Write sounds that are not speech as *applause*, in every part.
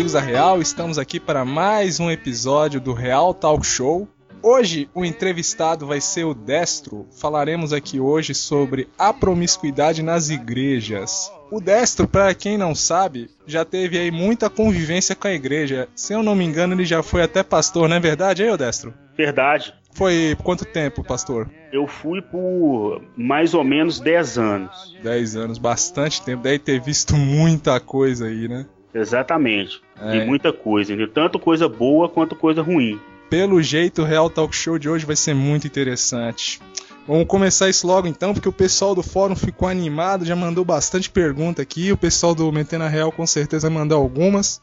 amigos da Real, estamos aqui para mais um episódio do Real Talk Show. Hoje o entrevistado vai ser o Destro. Falaremos aqui hoje sobre a promiscuidade nas igrejas. O Destro, para quem não sabe, já teve aí muita convivência com a igreja. Se eu não me engano, ele já foi até pastor, não é verdade, aí, Destro? Verdade. Foi quanto tempo, pastor? Eu fui por mais ou menos 10 anos. 10 anos, bastante tempo. Deve ter visto muita coisa aí, né? Exatamente. É. E muita coisa, né? tanto coisa boa quanto coisa ruim. Pelo jeito, o Real Talk Show de hoje vai ser muito interessante. Vamos começar isso logo então, porque o pessoal do fórum ficou animado, já mandou bastante pergunta aqui. O pessoal do Metendo Real com certeza mandou algumas.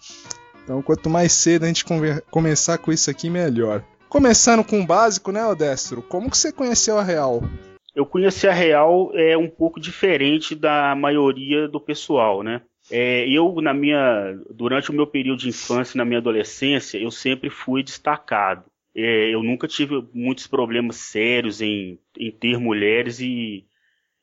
Então, quanto mais cedo a gente começar com isso aqui, melhor. Começando com o básico, né, Odestro? Como que você conheceu a Real? Eu conheci a Real é um pouco diferente da maioria do pessoal, né? É, eu, na minha, durante o meu período de infância na minha adolescência, eu sempre fui destacado. É, eu nunca tive muitos problemas sérios em, em ter mulheres e,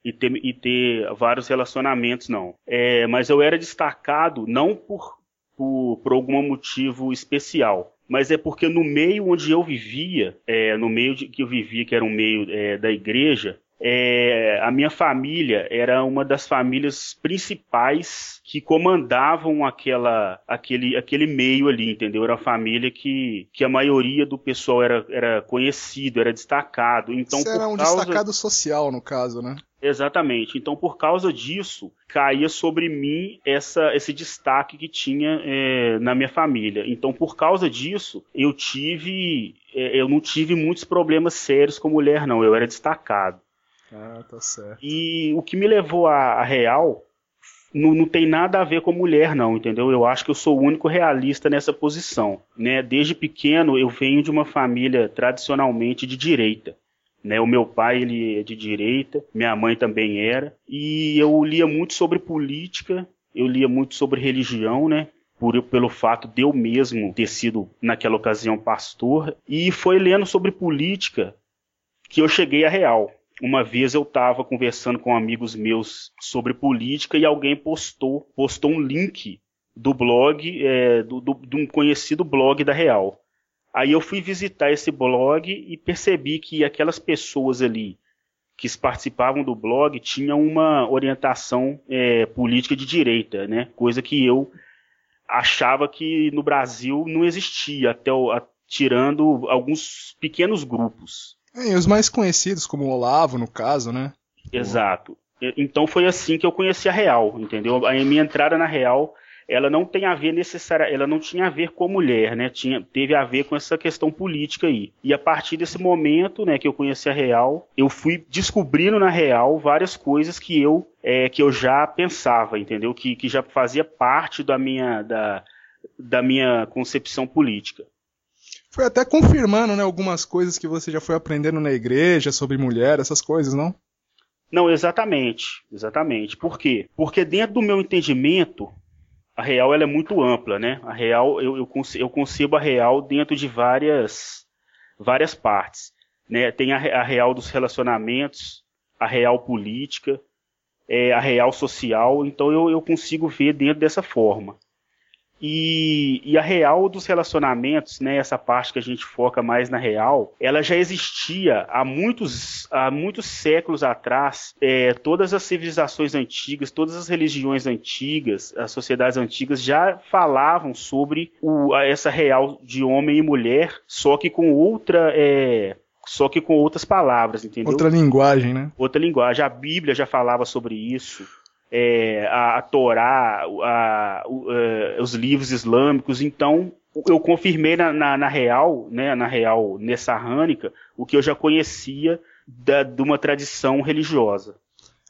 e, ter, e ter vários relacionamentos, não. É, mas eu era destacado não por, por, por algum motivo especial, mas é porque no meio onde eu vivia, é, no meio de, que eu vivia, que era um meio é, da igreja, é, a minha família era uma das famílias principais que comandavam aquela, aquele, aquele meio ali, entendeu? Era uma família que, que a maioria do pessoal era, era conhecido, era destacado. Então, Você era um causa... destacado social, no caso, né? Exatamente. Então, por causa disso, caía sobre mim essa, esse destaque que tinha é, na minha família. Então, por causa disso, eu tive, é, eu não tive muitos problemas sérios com mulher, não. Eu era destacado. Ah, tá certo. E o que me levou a, a real não, não, tem nada a ver com mulher, não, entendeu? Eu acho que eu sou o único realista nessa posição. Né? Desde pequeno eu venho de uma família tradicionalmente de direita. Né? O meu pai ele é de direita, minha mãe também era, e eu lia muito sobre política, eu lia muito sobre religião, né? Por, pelo fato de eu mesmo ter sido naquela ocasião pastor, e foi lendo sobre política que eu cheguei a real uma vez eu estava conversando com amigos meus sobre política e alguém postou, postou um link do blog, é, do, do, de um conhecido blog da Real. Aí eu fui visitar esse blog e percebi que aquelas pessoas ali que participavam do blog tinham uma orientação é, política de direita, né? Coisa que eu achava que no Brasil não existia, até o, a, tirando alguns pequenos grupos. É, e os mais conhecidos, como o Olavo, no caso, né? Exato. Então foi assim que eu conheci a Real, entendeu? A minha entrada na Real, ela não tem a ver necessária, ela não tinha a ver com a mulher, né? Tinha, teve a ver com essa questão política aí. E a partir desse momento, né, que eu conheci a Real, eu fui descobrindo na Real várias coisas que eu é, que eu já pensava, entendeu? Que, que já fazia parte da minha da, da minha concepção política foi até confirmando, né, algumas coisas que você já foi aprendendo na igreja sobre mulher, essas coisas, não? Não, exatamente, exatamente. Por quê? Porque dentro do meu entendimento, a real ela é muito ampla, né? A real, eu, eu, eu concebo a real dentro de várias, várias partes. Né? Tem a, a real dos relacionamentos, a real política, é, a real social, então eu, eu consigo ver dentro dessa forma. E, e, a real dos relacionamentos, né, essa parte que a gente foca mais na real, ela já existia há muitos, há muitos séculos atrás. É, todas as civilizações antigas, todas as religiões antigas, as sociedades antigas já falavam sobre o, essa real de homem e mulher, só que com outra. É, só que com outras palavras, entendeu? Outra linguagem, né? Outra linguagem. A Bíblia já falava sobre isso é, a, a Torá, a, a, é, os livros islâmicos. Então, eu confirmei na, na, na real, né, na real nessarrânica, o que eu já conhecia da, de uma tradição religiosa.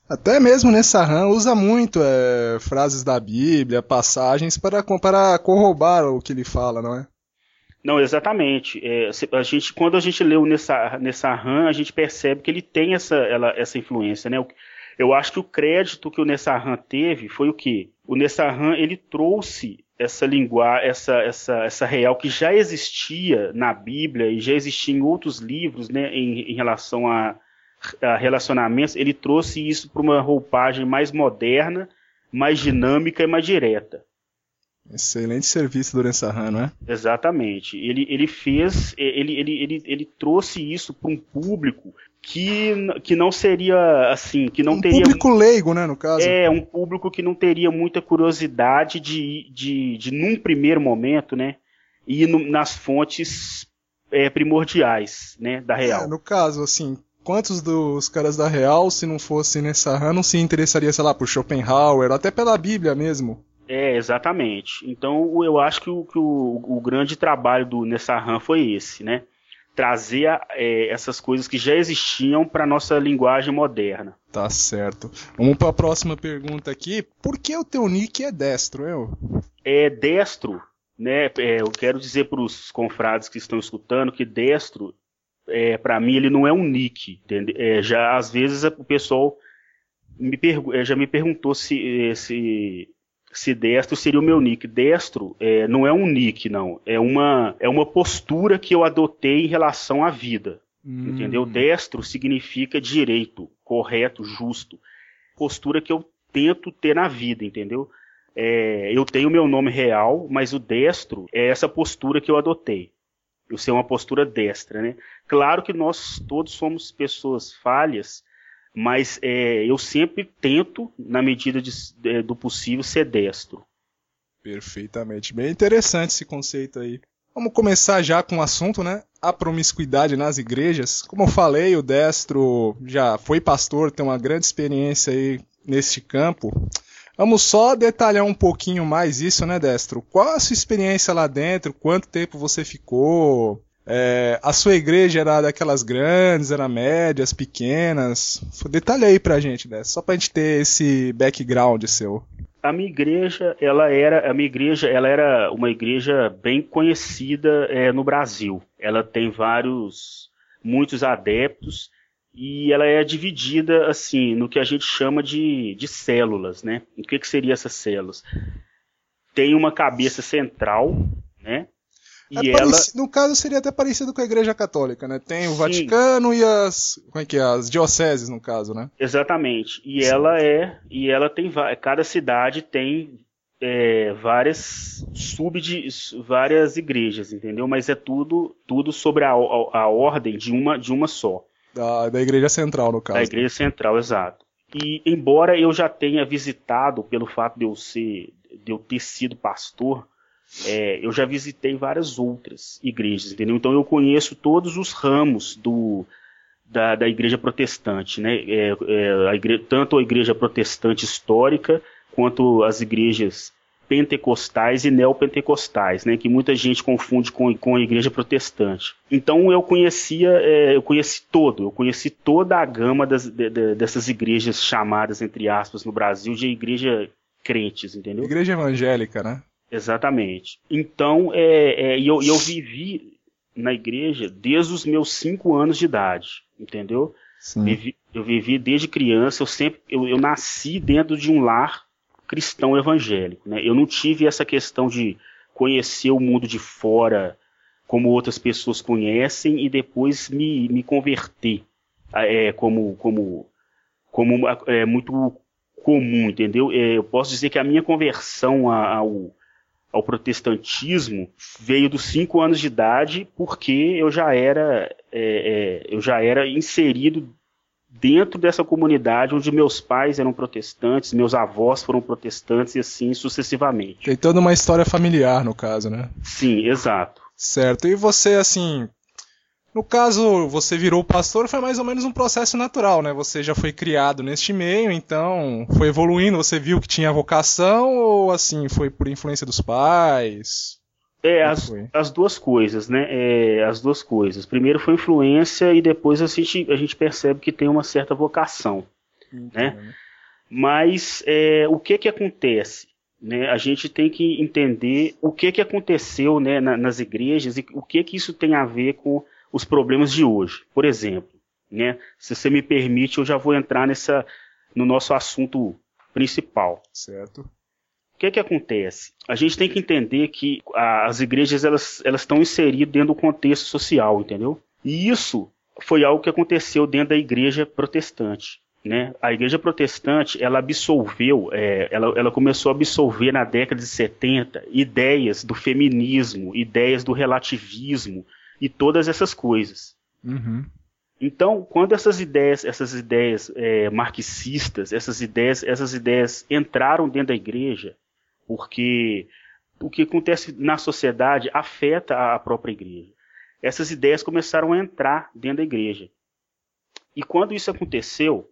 Até mesmo Nessarran usa muito é, frases da Bíblia, passagens para, para corroborar o que ele fala, não é? Não, exatamente. É, a gente, quando a gente lê o Nessarran, a gente percebe que ele tem essa, ela, essa influência, né? Eu acho que o crédito que o Nessarran teve foi o quê? O Nessarran ele trouxe essa linguagem, essa, essa, essa real que já existia na Bíblia e já existia em outros livros, né, em, em relação a, a relacionamentos, ele trouxe isso para uma roupagem mais moderna, mais dinâmica e mais direta. Excelente serviço do Nessarran, não é? Exatamente. Ele, ele fez, ele, ele, ele, ele trouxe isso para um público que, que não seria assim, que não um teria. público leigo, né, no caso? É, um público que não teria muita curiosidade de, de, de num primeiro momento, né, ir no, nas fontes é, primordiais, né, da Real. É, no caso, assim, quantos dos caras da Real, se não fosse nessa não se interessaria, sei lá, por Schopenhauer, até pela Bíblia mesmo? É, exatamente. Então eu acho que o, que o, o grande trabalho do Nessarran foi esse, né? Trazer é, essas coisas que já existiam para nossa linguagem moderna. Tá certo. Vamos para a próxima pergunta aqui. Por que o teu nick é destro, eu? É destro, né? É, eu quero dizer para os confrades que estão escutando que destro, é, para mim, ele não é um nick. É, já às vezes o pessoal me é, já me perguntou se, é, se se destro seria o meu nick. Destro é, não é um nick, não. É uma, é uma postura que eu adotei em relação à vida. Hum. Entendeu? Destro significa direito, correto, justo. Postura que eu tento ter na vida, entendeu? É, eu tenho meu nome real, mas o destro é essa postura que eu adotei. Eu ser uma postura destra, né? Claro que nós todos somos pessoas falhas, mas é, eu sempre tento, na medida de, é, do possível, ser destro. Perfeitamente. Bem interessante esse conceito aí. Vamos começar já com o assunto, né? A promiscuidade nas igrejas. Como eu falei, o Destro já foi pastor, tem uma grande experiência aí neste campo. Vamos só detalhar um pouquinho mais isso, né, Destro? Qual a sua experiência lá dentro? Quanto tempo você ficou? É, a sua igreja era daquelas grandes, era médias, pequenas? Detalhe aí pra gente, né? Só pra gente ter esse background seu. A minha igreja, ela era, a minha igreja, ela era uma igreja bem conhecida é, no Brasil. Ela tem vários, muitos adeptos e ela é dividida assim no que a gente chama de, de células, né? O que, que seria essas células? Tem uma cabeça central, né? É ela... No caso, seria até parecido com a Igreja Católica, né? Tem o Sim. Vaticano e as. Como é que é? As dioceses, no caso, né? Exatamente. E Sim. ela é. E ela tem. Cada cidade tem é, várias sub várias igrejas, entendeu? Mas é tudo tudo sobre a, a, a, ordem de uma de uma só. Da, da igreja central, no caso. Da igreja central, exato. E embora eu já tenha visitado, pelo fato de eu ser, de eu ter sido pastor, é, eu já visitei várias outras igrejas, entendeu? Então eu conheço todos os ramos do, da, da igreja protestante, né? É, é, a igreja, tanto a igreja protestante histórica quanto as igrejas pentecostais e neopentecostais, né, que muita gente confunde com, com a igreja protestante. Então eu conhecia, é, eu conheci todo, eu conheci toda a gama das, de, de, dessas igrejas chamadas, entre aspas, no Brasil de igreja crentes, entendeu? Igreja evangélica, né? Exatamente. Então, é, é, eu, eu vivi na igreja desde os meus cinco anos de idade, entendeu? Vivi, eu vivi desde criança, eu sempre, eu, eu nasci dentro de um lar cristão evangélico, né? Eu não tive essa questão de conhecer o mundo de fora como outras pessoas conhecem e depois me, me converter é, como, como, como é muito comum, entendeu? É, eu posso dizer que a minha conversão ao, ao protestantismo veio dos cinco anos de idade, porque eu já era, é, é, eu já era inserido dentro dessa comunidade onde meus pais eram protestantes, meus avós foram protestantes e assim sucessivamente. Tem toda uma história familiar no caso, né? Sim, exato. Certo. E você, assim, no caso, você virou pastor, foi mais ou menos um processo natural, né? Você já foi criado neste meio, então foi evoluindo, você viu que tinha vocação ou assim, foi por influência dos pais? É, as, as duas coisas, né? É, as duas coisas. Primeiro foi influência e depois a gente, a gente percebe que tem uma certa vocação, né? Mas é, o que que acontece? Né, a gente tem que entender o que, que aconteceu né, na, nas igrejas e o que, que isso tem a ver com os problemas de hoje. Por exemplo, né, se você me permite, eu já vou entrar nessa, no nosso assunto principal. Certo. O que, que acontece? A gente tem que entender que as igrejas elas, elas estão inseridas dentro do contexto social, entendeu? E isso foi algo que aconteceu dentro da igreja protestante. né? A igreja protestante, ela absolveu, é, ela, ela começou a absorver na década de 70 ideias do feminismo, ideias do relativismo e todas essas coisas. Uhum. Então, quando essas ideias, essas ideias é, marxistas, essas ideias, essas ideias entraram dentro da igreja, porque o que acontece na sociedade afeta a própria igreja. Essas ideias começaram a entrar dentro da igreja. E quando isso aconteceu,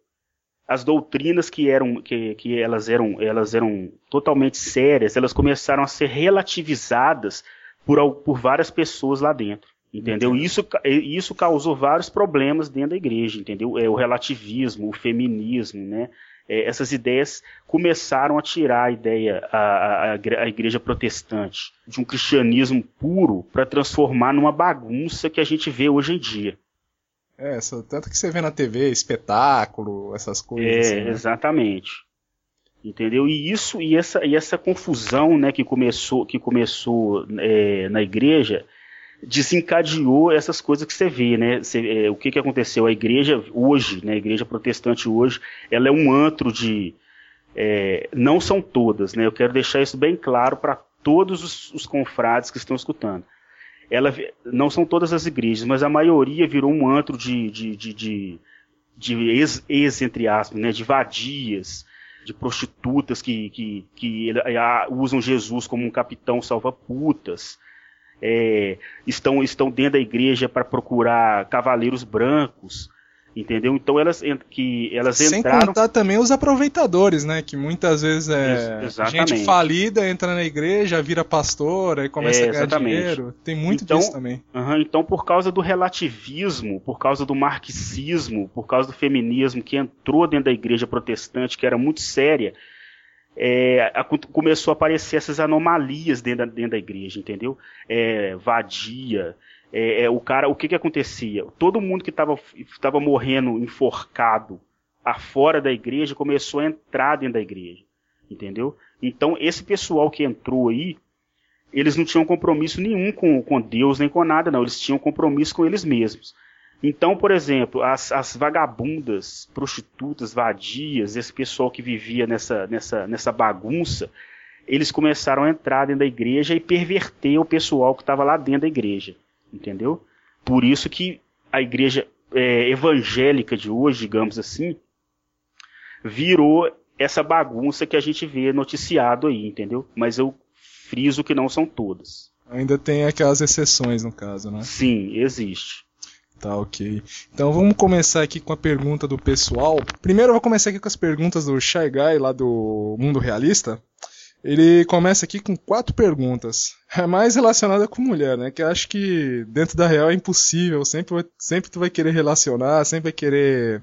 as doutrinas que eram que, que elas eram elas eram totalmente sérias, elas começaram a ser relativizadas por, por várias pessoas lá dentro. Entendeu? Isso, isso causou vários problemas dentro da igreja, entendeu? É, o relativismo, o feminismo, né? É, essas ideias começaram a tirar a ideia, a, a, a igreja protestante, de um cristianismo puro para transformar numa bagunça que a gente vê hoje em dia. É, tanto que você vê na TV, espetáculo, essas coisas. É, assim, né? exatamente. Entendeu? E isso e essa, e essa confusão né, que começou, que começou é, na igreja desencadeou essas coisas que você vê, né? Você, é, o que, que aconteceu? A igreja hoje, né, a igreja protestante hoje, ela é um antro de. É, não são todas, né? Eu quero deixar isso bem claro para todos os, os confrades que estão escutando ela não são todas as igrejas, mas a maioria virou um antro de, de, de, de, de ex, ex, entre aspas, né, de vadias, de prostitutas que, que, que usam Jesus como um capitão salva-putas. É, estão, estão dentro da igreja para procurar cavaleiros brancos Entendeu? Então elas que elas Sem entraram. Sem contar também os aproveitadores, né? Que muitas vezes é gente falida entra na igreja, vira pastor, e começa é, a ganhar dinheiro. Tem muito então, disso também. Uh -huh, então, por causa do relativismo, por causa do marxismo, por causa do feminismo que entrou dentro da igreja protestante, que era muito séria, é, a, começou a aparecer essas anomalias dentro da, dentro da igreja, entendeu? É, vadia, é, é, o cara, o que que acontecia? Todo mundo que estava morrendo enforcado afora da igreja começou a entrar dentro da igreja, entendeu? Então esse pessoal que entrou aí, eles não tinham compromisso nenhum com, com Deus nem com nada, não. Eles tinham compromisso com eles mesmos. Então, por exemplo, as, as vagabundas, prostitutas, vadias, esse pessoal que vivia nessa, nessa, nessa bagunça, eles começaram a entrar dentro da igreja e perverter o pessoal que estava lá dentro da igreja entendeu? Por isso que a igreja é, evangélica de hoje, digamos assim, virou essa bagunça que a gente vê noticiado aí, entendeu? Mas eu friso que não são todas. Ainda tem aquelas exceções no caso, né? Sim, existe. Tá, ok. Então vamos começar aqui com a pergunta do pessoal. Primeiro eu vou começar aqui com as perguntas do Shy Guy lá do Mundo Realista. Ele começa aqui com quatro perguntas. É mais relacionada com mulher, né? Que eu acho que dentro da real é impossível. Sempre, sempre tu vai querer relacionar, sempre vai querer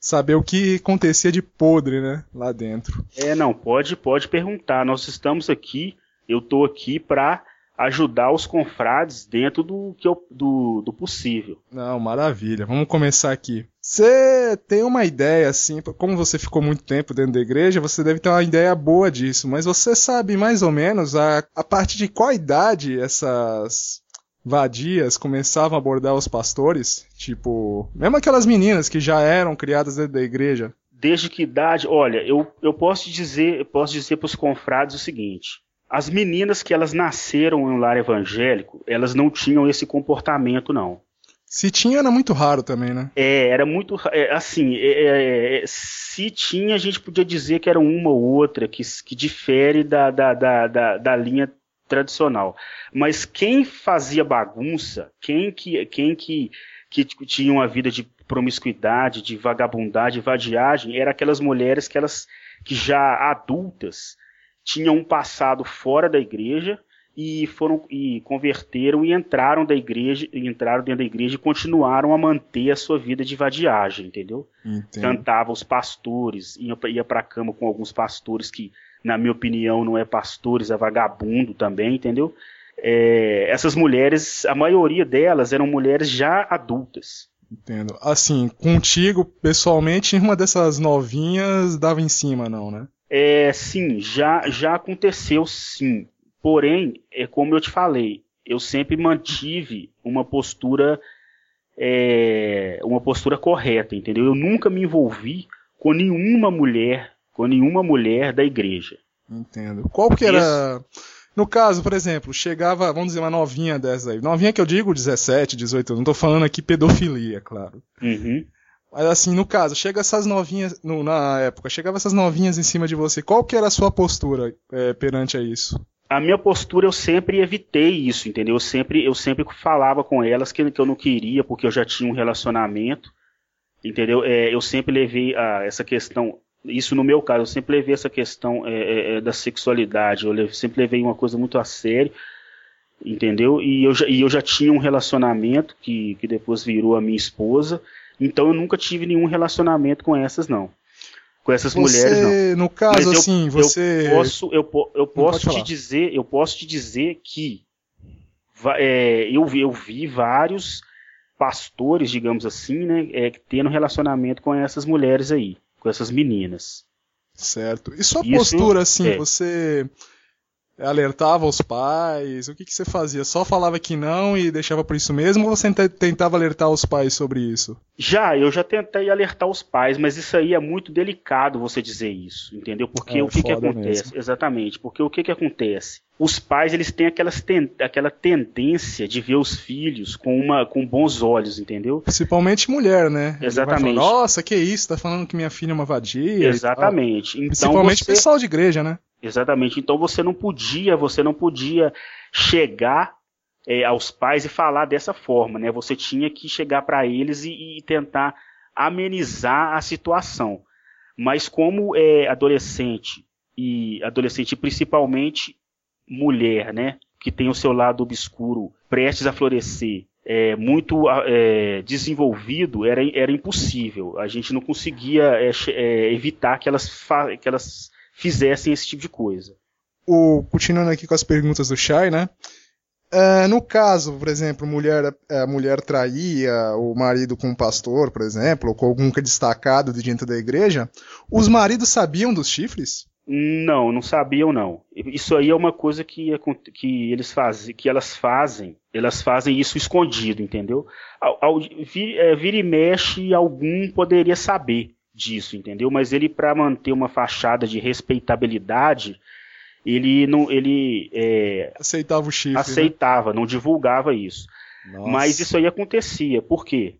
saber o que acontecia de podre, né? Lá dentro. É, não, pode, pode perguntar. Nós estamos aqui, eu tô aqui pra ajudar os confrades dentro do, que eu, do, do possível. Não, maravilha. Vamos começar aqui. Você tem uma ideia, assim, como você ficou muito tempo dentro da igreja, você deve ter uma ideia boa disso, mas você sabe mais ou menos a, a partir de qual idade essas vadias começavam a abordar os pastores? Tipo, mesmo aquelas meninas que já eram criadas dentro da igreja. Desde que idade? Olha, eu, eu posso dizer, posso dizer para os confrades o seguinte: as meninas que elas nasceram em um lar evangélico, elas não tinham esse comportamento, não. Se tinha, era muito raro também, né? É, era muito. É, assim, é, é, é, se tinha, a gente podia dizer que era uma ou outra que, que difere da, da, da, da, da linha tradicional. Mas quem fazia bagunça, quem que, quem que, que tinha uma vida de promiscuidade, de vagabundade, de vadiagem, eram aquelas mulheres que elas que já adultas tinham um passado fora da igreja e foram e converteram e entraram da igreja, entraram dentro da igreja e continuaram a manter a sua vida de vadiagem, entendeu? Entendo. Cantava os pastores, ia, ia para cama com alguns pastores que, na minha opinião, não é pastores, é vagabundo também, entendeu? É, essas mulheres, a maioria delas eram mulheres já adultas. Entendo. Assim, contigo, pessoalmente, *laughs* uma dessas novinhas dava em cima, não, né? É, sim, já, já aconteceu sim. Porém, é como eu te falei, eu sempre mantive uma postura é, uma postura correta, entendeu? Eu nunca me envolvi com nenhuma mulher, com nenhuma mulher da igreja. Entendo. Qual que era. No caso, por exemplo, chegava, vamos dizer, uma novinha dessa aí. Novinha que eu digo 17, 18, não tô falando aqui pedofilia, claro. Uhum. Mas assim, no caso, chega essas novinhas, no, na época, chegava essas novinhas em cima de você, qual que era a sua postura é, perante a isso? A minha postura eu sempre evitei isso, entendeu? Eu sempre, eu sempre falava com elas que, que eu não queria, porque eu já tinha um relacionamento, entendeu? É, eu sempre levei a, essa questão, isso no meu caso, eu sempre levei essa questão é, é, é da sexualidade, eu sempre levei uma coisa muito a sério, entendeu? E eu já, e eu já tinha um relacionamento que, que depois virou a minha esposa, então eu nunca tive nenhum relacionamento com essas, não. Com essas você, mulheres, não. No caso, eu, assim, você. Eu posso, eu, eu posso te dizer, eu posso te dizer que é, eu, vi, eu vi vários pastores, digamos assim, né, é, tendo relacionamento com essas mulheres aí, com essas meninas. Certo. E sua Isso, postura, assim, é. você alertava os pais? O que, que você fazia? Só falava que não e deixava por isso mesmo ou você tentava alertar os pais sobre isso? Já, eu já tentei alertar os pais, mas isso aí é muito delicado você dizer isso, entendeu? Porque é, o que, que acontece? Mesmo. Exatamente, porque o que, que acontece? Os pais eles têm aquelas ten... aquela tendência de ver os filhos com, uma... com bons olhos, entendeu? Principalmente mulher, né? Exatamente. Falar, Nossa, que isso? Tá falando que minha filha é uma vadia? Exatamente. Então, Principalmente você... pessoal de igreja, né? Exatamente. Então você não podia, você não podia chegar é, aos pais e falar dessa forma, né? Você tinha que chegar para eles e, e, tentar amenizar a situação. Mas como é adolescente e adolescente principalmente mulher, né? Que tem o seu lado obscuro prestes a florescer, é, muito é, desenvolvido, era, era impossível. A gente não conseguia é, é evitar que elas, que elas fizessem esse tipo de coisa. O, continuando aqui com as perguntas do Shai, né? Uh, no caso, por exemplo, mulher, a mulher traía o marido com um pastor, por exemplo, ou com algum destacado de dentro da igreja, os maridos sabiam dos chifres? Não, não sabiam não. Isso aí é uma coisa que, que eles fazem, que elas fazem, elas fazem isso escondido, entendeu? Ao, ao vir, é, vir e mexe, algum poderia saber disso, entendeu? Mas ele, para manter uma fachada de respeitabilidade, ele não, ele é, aceitava o chifre, né? aceitava, né? não divulgava isso. Nossa. Mas isso aí acontecia. Por quê?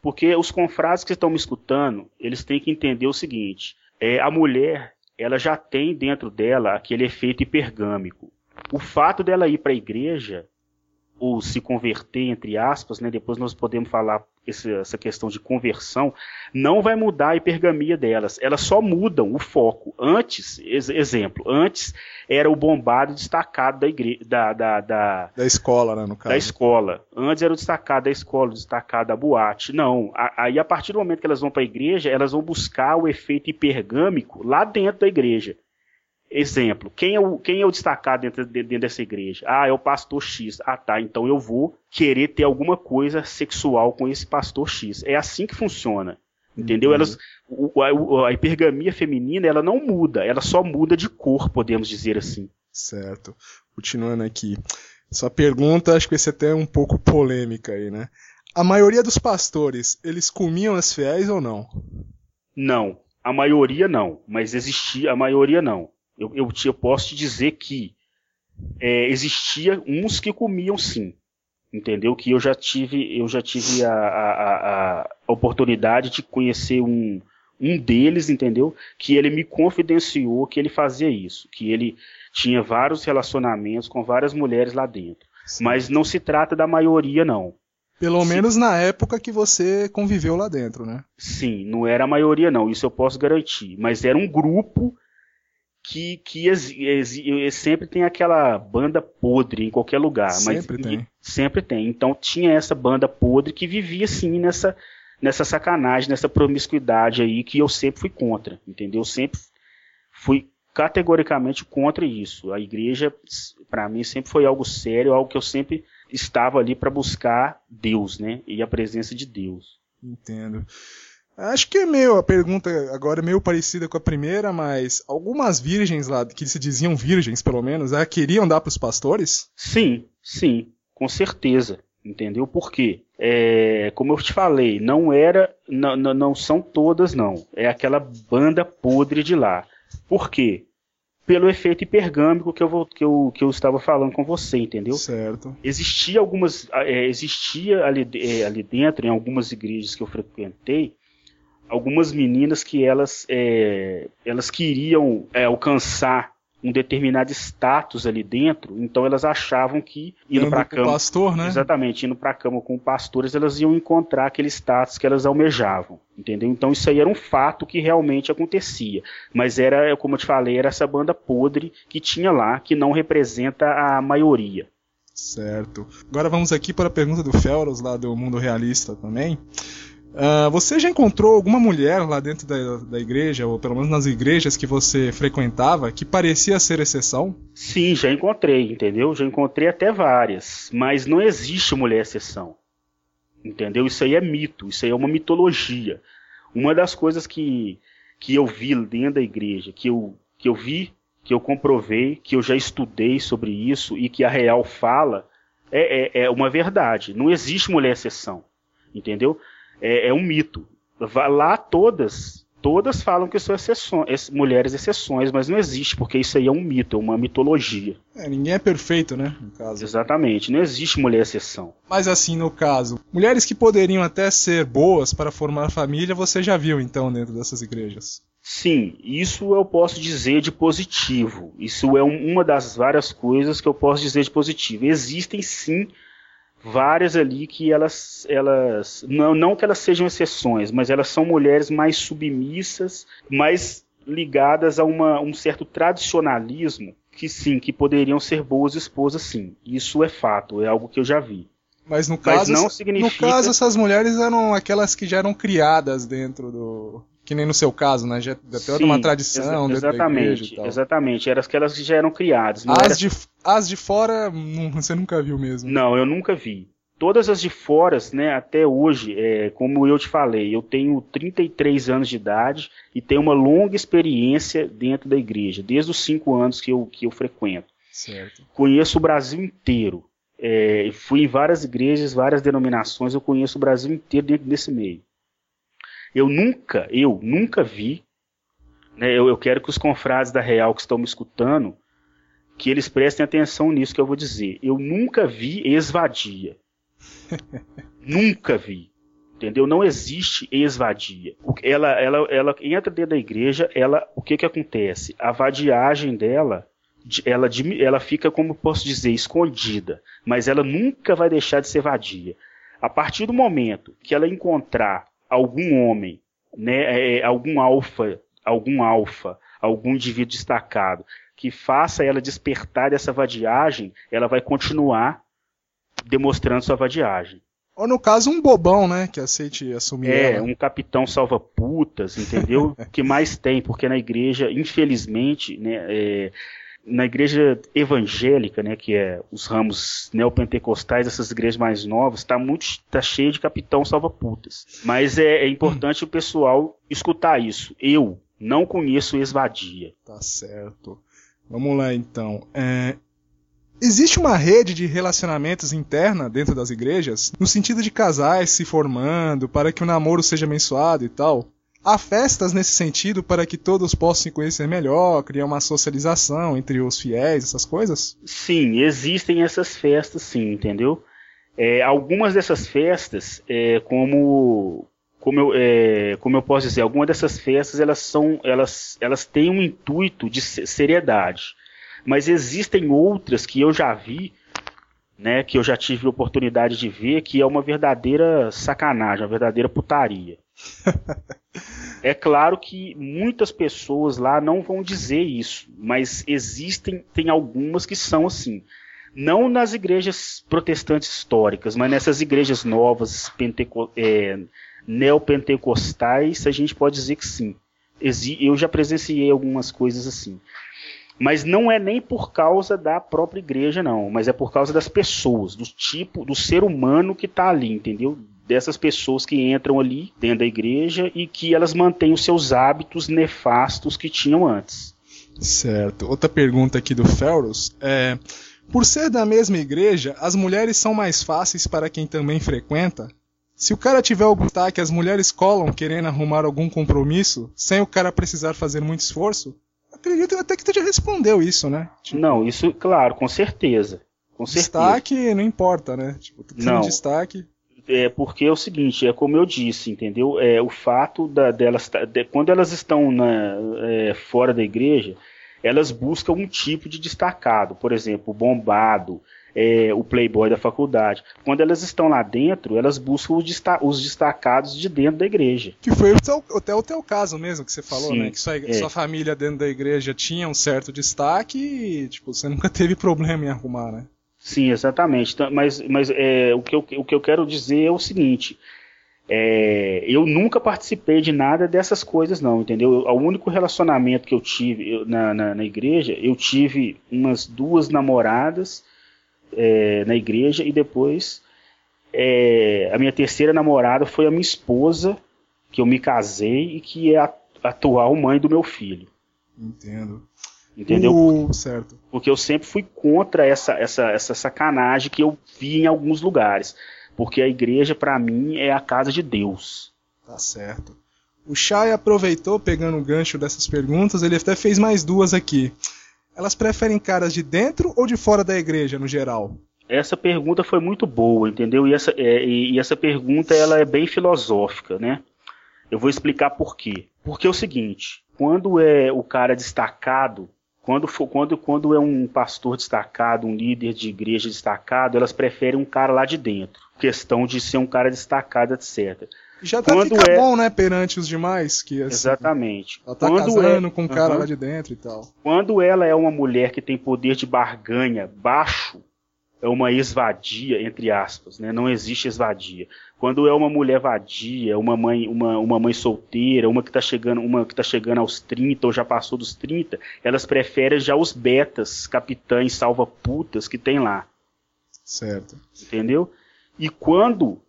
Porque os confrades que estão me escutando, eles têm que entender o seguinte: é, a mulher, ela já tem dentro dela aquele efeito hipergâmico. O fato dela ir para a igreja ou se converter, entre aspas, né, depois nós podemos falar esse, essa questão de conversão, não vai mudar a hipergamia delas. Elas só mudam o foco. Antes, ex exemplo, antes era o bombado destacado da, da, da, da, da escola, né, no caso. Da escola. Antes era o destacado da escola, o destacado da boate. Não. Aí, a partir do momento que elas vão para a igreja, elas vão buscar o efeito hipergâmico lá dentro da igreja. Exemplo, quem é o, quem é o destacado dentro, dentro dessa igreja? Ah, é o pastor X. Ah, tá, então eu vou querer ter alguma coisa sexual com esse pastor X. É assim que funciona. Entendeu? Uhum. Elas, o, a, a hipergamia feminina, ela não muda, ela só muda de cor, podemos dizer assim. Certo. Continuando aqui. Sua pergunta, acho que vai ser até um pouco polêmica aí, né? A maioria dos pastores, eles comiam as fiéis ou não? Não. A maioria não, mas existia, a maioria não. Eu, eu, eu posso te dizer que é, existia uns que comiam sim, entendeu? Que eu já tive, eu já tive a, a, a oportunidade de conhecer um, um deles, entendeu? Que ele me confidenciou que ele fazia isso, que ele tinha vários relacionamentos com várias mulheres lá dentro. Sim. Mas não se trata da maioria, não. Pelo Sim. menos na época que você conviveu lá dentro, né? Sim, não era a maioria, não. Isso eu posso garantir. Mas era um grupo que, que sempre tem aquela banda podre em qualquer lugar. Sempre mas, tem. Sempre tem. Então tinha essa banda podre que vivia assim nessa, nessa sacanagem, nessa promiscuidade aí que eu sempre fui contra, entendeu? Eu sempre fui categoricamente contra isso. A igreja, para mim, sempre foi algo sério, algo que eu sempre estava ali para buscar Deus, né? E a presença de Deus. Entendo. Acho que é meio, a pergunta agora é meio parecida com a primeira, mas algumas virgens lá, que se diziam virgens pelo menos, é, queriam dar para os pastores? Sim, sim, com certeza. Entendeu? Por quê? É, como eu te falei, não era, não, não são todas não. É aquela banda podre de lá. Por quê? Pelo efeito hipergâmico que eu, vou, que, eu, que eu estava falando com você, entendeu? Certo. Existia algumas, é, existia ali, é, ali dentro, em algumas igrejas que eu frequentei, algumas meninas que elas, é, elas queriam é, alcançar um determinado status ali dentro, então elas achavam que indo para cama, pastor, né? exatamente, indo para cama com pastores, elas iam encontrar aquele status que elas almejavam, entendeu? Então isso aí era um fato que realmente acontecia, mas era, como eu te falei, era essa banda podre que tinha lá, que não representa a maioria. Certo. Agora vamos aqui para a pergunta do Felros lá do Mundo Realista também. Uh, você já encontrou alguma mulher lá dentro da, da igreja, ou pelo menos nas igrejas que você frequentava, que parecia ser exceção? Sim, já encontrei, entendeu? Já encontrei até várias, mas não existe mulher exceção. Entendeu? Isso aí é mito, isso aí é uma mitologia. Uma das coisas que, que eu vi dentro da igreja, que eu, que eu vi, que eu comprovei, que eu já estudei sobre isso e que a real fala, é, é, é uma verdade. Não existe mulher exceção. Entendeu? É, é um mito. Lá todas, todas falam que são exceções, mulheres exceções, mas não existe, porque isso aí é um mito, é uma mitologia. É, ninguém é perfeito, né? No caso. Exatamente, não existe mulher exceção. Mas assim, no caso, mulheres que poderiam até ser boas para formar família, você já viu então dentro dessas igrejas? Sim, isso eu posso dizer de positivo. Isso é uma das várias coisas que eu posso dizer de positivo. Existem sim várias ali que elas, elas não, não que elas sejam exceções, mas elas são mulheres mais submissas, mais ligadas a uma, um certo tradicionalismo que sim, que poderiam ser boas esposas sim. Isso é fato, é algo que eu já vi. Mas no caso, Mas não significa... no caso essas mulheres eram aquelas que já eram criadas dentro do que nem no seu caso, né? Já tem toda uma tradição exa exatamente, exatamente. Eram aquelas que já eram criadas. as, era... de, as de fora, não, *laughs* você nunca viu mesmo? Não, eu nunca vi. Todas as de fora, né, até hoje, é, como eu te falei, eu tenho 33 anos de idade e tenho uma longa experiência dentro da igreja, desde os 5 anos que eu, que eu frequento. Certo. Conheço o Brasil inteiro. É, fui em várias igrejas, várias denominações, eu conheço o Brasil inteiro dentro desse meio. Eu nunca, eu nunca vi, né, eu, eu quero que os confrades da Real que estão me escutando, que eles prestem atenção nisso que eu vou dizer. Eu nunca vi esvadia. *laughs* nunca vi. Entendeu? Não existe esvadia. Ela, ela, ela entra dentro da igreja, ela, o que que acontece? A vadiagem dela, ela, ela fica, como posso dizer, escondida. Mas ela nunca vai deixar de ser vadia. A partir do momento que ela encontrar algum homem, né, é, é, algum alfa, algum alfa, algum indivíduo destacado que faça ela despertar dessa vadiagem, ela vai continuar demonstrando sua vadiagem. Ou no caso um bobão, né, que aceite assumir É, ela. um capitão salva putas, entendeu? *laughs* que mais tem, porque na igreja, infelizmente, né, é, na igreja evangélica, né, que é os ramos neopentecostais, essas igrejas mais novas, está muito tá cheio de capitão salva-putas. Mas é, é importante hum. o pessoal escutar isso. Eu não conheço esvadia. Tá certo. Vamos lá então. É, Existe uma rede de relacionamentos interna dentro das igrejas, no sentido de casais se formando para que o namoro seja abençoado e tal? Há festas nesse sentido para que todos possam se conhecer melhor, criar uma socialização entre os fiéis, essas coisas? Sim, existem essas festas, sim, entendeu? É, algumas dessas festas, é, como como eu, é, como eu posso dizer, algumas dessas festas elas são, elas, elas têm um intuito de seriedade, mas existem outras que eu já vi, né, que eu já tive oportunidade de ver, que é uma verdadeira sacanagem, uma verdadeira putaria. *laughs* é claro que muitas pessoas lá não vão dizer isso, mas existem, tem algumas que são assim. Não nas igrejas protestantes históricas, mas nessas igrejas novas, penteco, é, neopentecostais, a gente pode dizer que sim. Eu já presenciei algumas coisas assim. Mas não é nem por causa da própria igreja, não. Mas é por causa das pessoas, do tipo, do ser humano que está ali, entendeu? Dessas pessoas que entram ali dentro da igreja e que elas mantêm os seus hábitos nefastos que tinham antes. Certo. Outra pergunta aqui do Ferus é Por ser da mesma igreja, as mulheres são mais fáceis para quem também frequenta? Se o cara tiver o que as mulheres colam querendo arrumar algum compromisso, sem o cara precisar fazer muito esforço? Acredito até que tu já respondeu isso, né? Tipo, não, isso, claro, com certeza. Com destaque certeza. não importa, né? Tipo, tu não. destaque. É porque é o seguinte, é como eu disse, entendeu? É o fato da, delas, de, quando elas estão na, é, fora da igreja, elas buscam um tipo de destacado, por exemplo, bombado, é, o playboy da faculdade. Quando elas estão lá dentro, elas buscam os, desta os destacados de dentro da igreja. Que foi até o teu caso mesmo que você falou, Sim, né? Que sua, é. sua, família dentro da igreja tinha um certo destaque e tipo, você *laughs* nunca teve problema em arrumar, né? Sim, exatamente. Então, mas mas é, o, que eu, o que eu quero dizer é o seguinte. É, eu nunca participei de nada dessas coisas, não, entendeu? O único relacionamento que eu tive eu, na, na, na, igreja, eu tive umas duas namoradas é, na igreja e depois é, a minha terceira namorada foi a minha esposa, que eu me casei e que é a atual mãe do meu filho. Entendo. Entendeu? Uh, certo. Porque eu sempre fui contra essa, essa, essa sacanagem que eu vi em alguns lugares. Porque a igreja, para mim, é a casa de Deus. Tá certo. O Chay aproveitou, pegando o gancho dessas perguntas, ele até fez mais duas aqui. Elas preferem caras de dentro ou de fora da igreja, no geral? Essa pergunta foi muito boa, entendeu? E essa, é, e, essa pergunta ela é bem filosófica, né? Eu vou explicar por quê. Porque é o seguinte, quando é o cara destacado, quando, for, quando, quando é um pastor destacado, um líder de igreja destacado, elas preferem um cara lá de dentro. Questão de ser um cara destacado, etc. Já tá quando fica é... bom, né, perante os demais. que assim, Exatamente. Ela tá quando casando é... com um cara uhum. lá de dentro e tal. Quando ela é uma mulher que tem poder de barganha baixo, é uma esvadia, entre aspas, né? Não existe esvadia. Quando é uma mulher vadia, uma mãe, uma, uma mãe solteira, uma que está chegando, uma que tá chegando aos 30 ou já passou dos 30, elas preferem já os betas, capitães, salva-putas que tem lá. Certo. Entendeu? E quando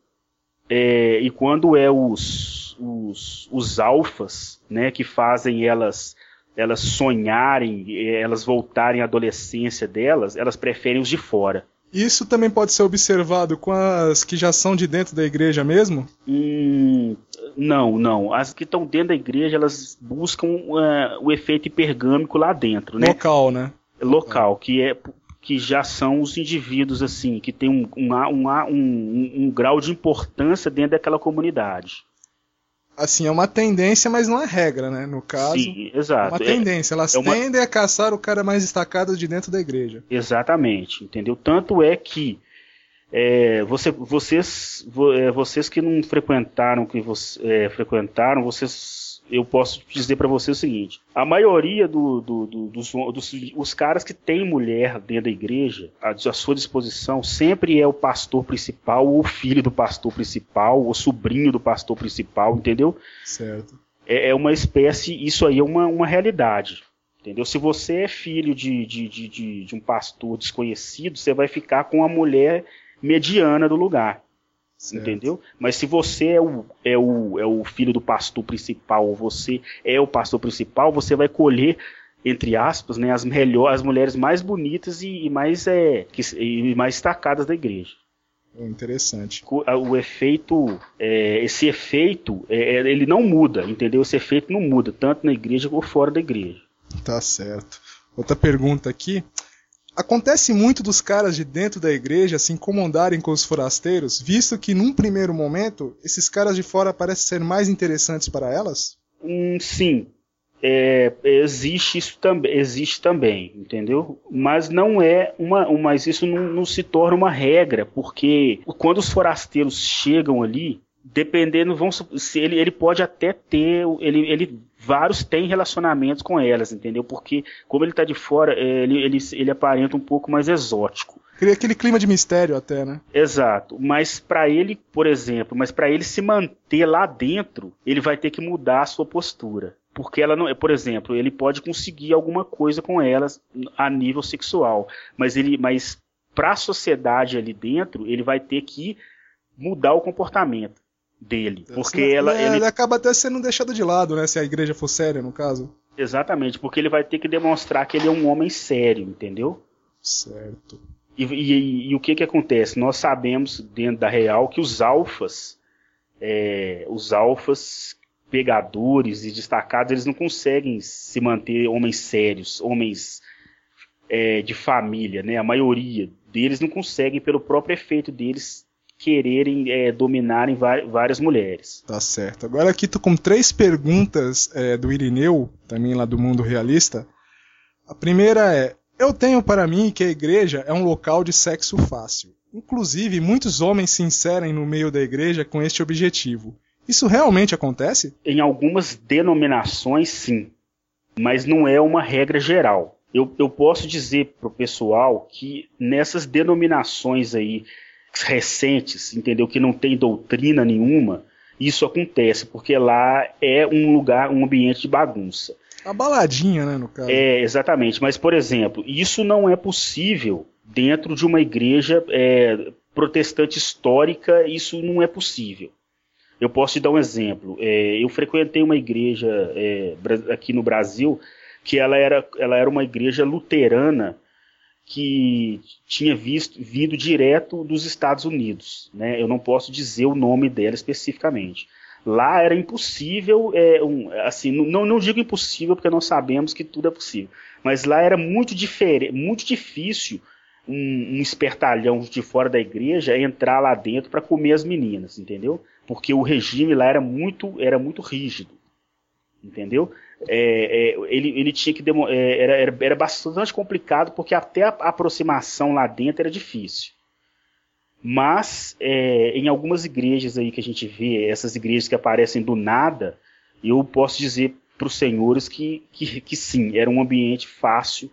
é, e quando é os, os, os alfas, né, que fazem elas elas sonharem, elas voltarem à adolescência delas, elas preferem os de fora. Isso também pode ser observado com as que já são de dentro da igreja mesmo? Hum, não, não. As que estão dentro da igreja, elas buscam uh, o efeito hipergâmico lá dentro, né? Local, né? Local, que é que já são os indivíduos assim, que tem um, um, um, um, um grau de importância dentro daquela comunidade assim, é uma tendência, mas não é regra, né? No caso. Sim, exato. É uma tendência. Elas é uma... tendem a caçar o cara mais destacado de dentro da igreja. Exatamente, entendeu? Tanto é que é, você, vocês, é, vocês que não frequentaram, que você, é, frequentaram, vocês eu posso dizer para você o seguinte: a maioria do, do, do, dos, dos os caras que têm mulher dentro da igreja, à, sua disposição, sempre é o pastor principal, ou o filho do pastor principal, o sobrinho do pastor principal, entendeu? Certo. É, é uma espécie, isso aí é uma, uma realidade. Entendeu? Se você é filho de, de, de, de, de um pastor desconhecido, você vai ficar com a mulher mediana do lugar. Certo. Entendeu? Mas se você é o, é, o, é o filho do pastor principal, ou você é o pastor principal, você vai colher, entre aspas, né, as, melhor, as mulheres mais bonitas e, e mais, é, que, e mais destacadas da igreja. Interessante. O, o efeito, é, esse efeito, é, é, ele não muda, entendeu? Esse efeito não muda, tanto na igreja como fora da igreja. Tá certo. Outra pergunta aqui. Acontece muito dos caras de dentro da igreja se incomodarem com os forasteiros, visto que num primeiro momento esses caras de fora parecem ser mais interessantes para elas? Hum, sim, é, existe isso também, existe também, entendeu? Mas não é uma, mas isso não, não se torna uma regra, porque quando os forasteiros chegam ali, dependendo, vão, se ele, ele pode até ter, ele, ele vários têm relacionamentos com elas, entendeu? Porque como ele está de fora, é, ele, ele, ele aparenta um pouco mais exótico. Cria aquele clima de mistério até, né? Exato. Mas para ele, por exemplo, mas para ele se manter lá dentro, ele vai ter que mudar a sua postura. Porque ela não é, por exemplo, ele pode conseguir alguma coisa com elas a nível sexual, mas ele, mas para a sociedade ali dentro, ele vai ter que mudar o comportamento dele. Porque ela. É, ele... ele acaba até sendo deixado de lado, né? Se a igreja for séria, no caso. Exatamente, porque ele vai ter que demonstrar que ele é um homem sério, entendeu? Certo. E, e, e, o que que acontece? Nós sabemos dentro da real que os alfas, é, os alfas pegadores e destacados, eles não conseguem se manter homens sérios, homens é, de família, né? A maioria deles não conseguem pelo próprio efeito deles quererem é, dominarem várias mulheres. Tá certo. Agora aqui tô com três perguntas é, do Irineu, também lá do mundo realista. A primeira é: eu tenho para mim que a igreja é um local de sexo fácil. Inclusive, muitos homens se inserem no meio da igreja com este objetivo. Isso realmente acontece? Em algumas denominações, sim. Mas não é uma regra geral. Eu, eu posso dizer para o pessoal que nessas denominações aí recentes, entendeu? Que não tem doutrina nenhuma, isso acontece, porque lá é um lugar, um ambiente de bagunça. A baladinha, né, no caso. É, exatamente. Mas, por exemplo, isso não é possível dentro de uma igreja é, protestante histórica, isso não é possível. Eu posso te dar um exemplo. É, eu frequentei uma igreja é, aqui no Brasil que ela era, ela era uma igreja luterana que tinha visto, vindo direto dos Estados Unidos. Né? Eu não posso dizer o nome dela especificamente. Lá era impossível, é, um, assim, não, não digo impossível porque nós sabemos que tudo é possível, mas lá era muito muito difícil um, um, espertalhão de fora da igreja entrar lá dentro para comer as meninas, entendeu? Porque o regime lá era muito, era muito rígido, entendeu? É, é, ele, ele tinha que é, era, era, era bastante complicado porque até a aproximação lá dentro era difícil. Mas é, em algumas igrejas aí que a gente vê, essas igrejas que aparecem do nada, eu posso dizer para os senhores que, que, que sim, era um ambiente fácil